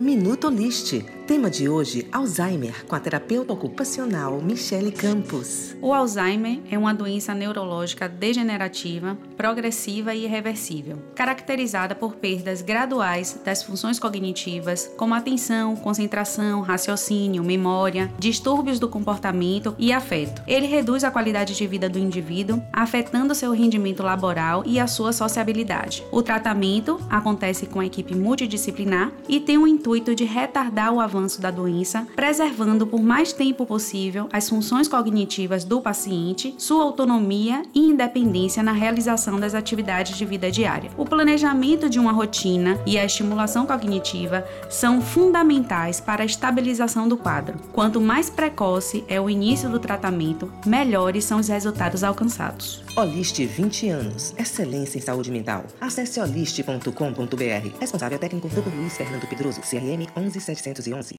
Minuto List. Tema de hoje: Alzheimer, com a terapeuta ocupacional Michele Campos. O Alzheimer é uma doença neurológica degenerativa, progressiva e irreversível, caracterizada por perdas graduais das funções cognitivas, como atenção, concentração, raciocínio, memória, distúrbios do comportamento e afeto. Ele reduz a qualidade de vida do indivíduo, afetando seu rendimento laboral e a sua sociabilidade. O tratamento acontece com a equipe multidisciplinar e tem um intuito de retardar o avanço da doença, preservando por mais tempo possível as funções cognitivas do paciente, sua autonomia e independência na realização das atividades de vida diária. O planejamento de uma rotina e a estimulação cognitiva são fundamentais para a estabilização do quadro. Quanto mais precoce é o início do tratamento, melhores são os resultados alcançados. Oliste 20 anos. Excelência em saúde mental. Acesse oliste.com.br. Responsável técnico Dr. Luiz Fernando Pedroso, CRM 11711.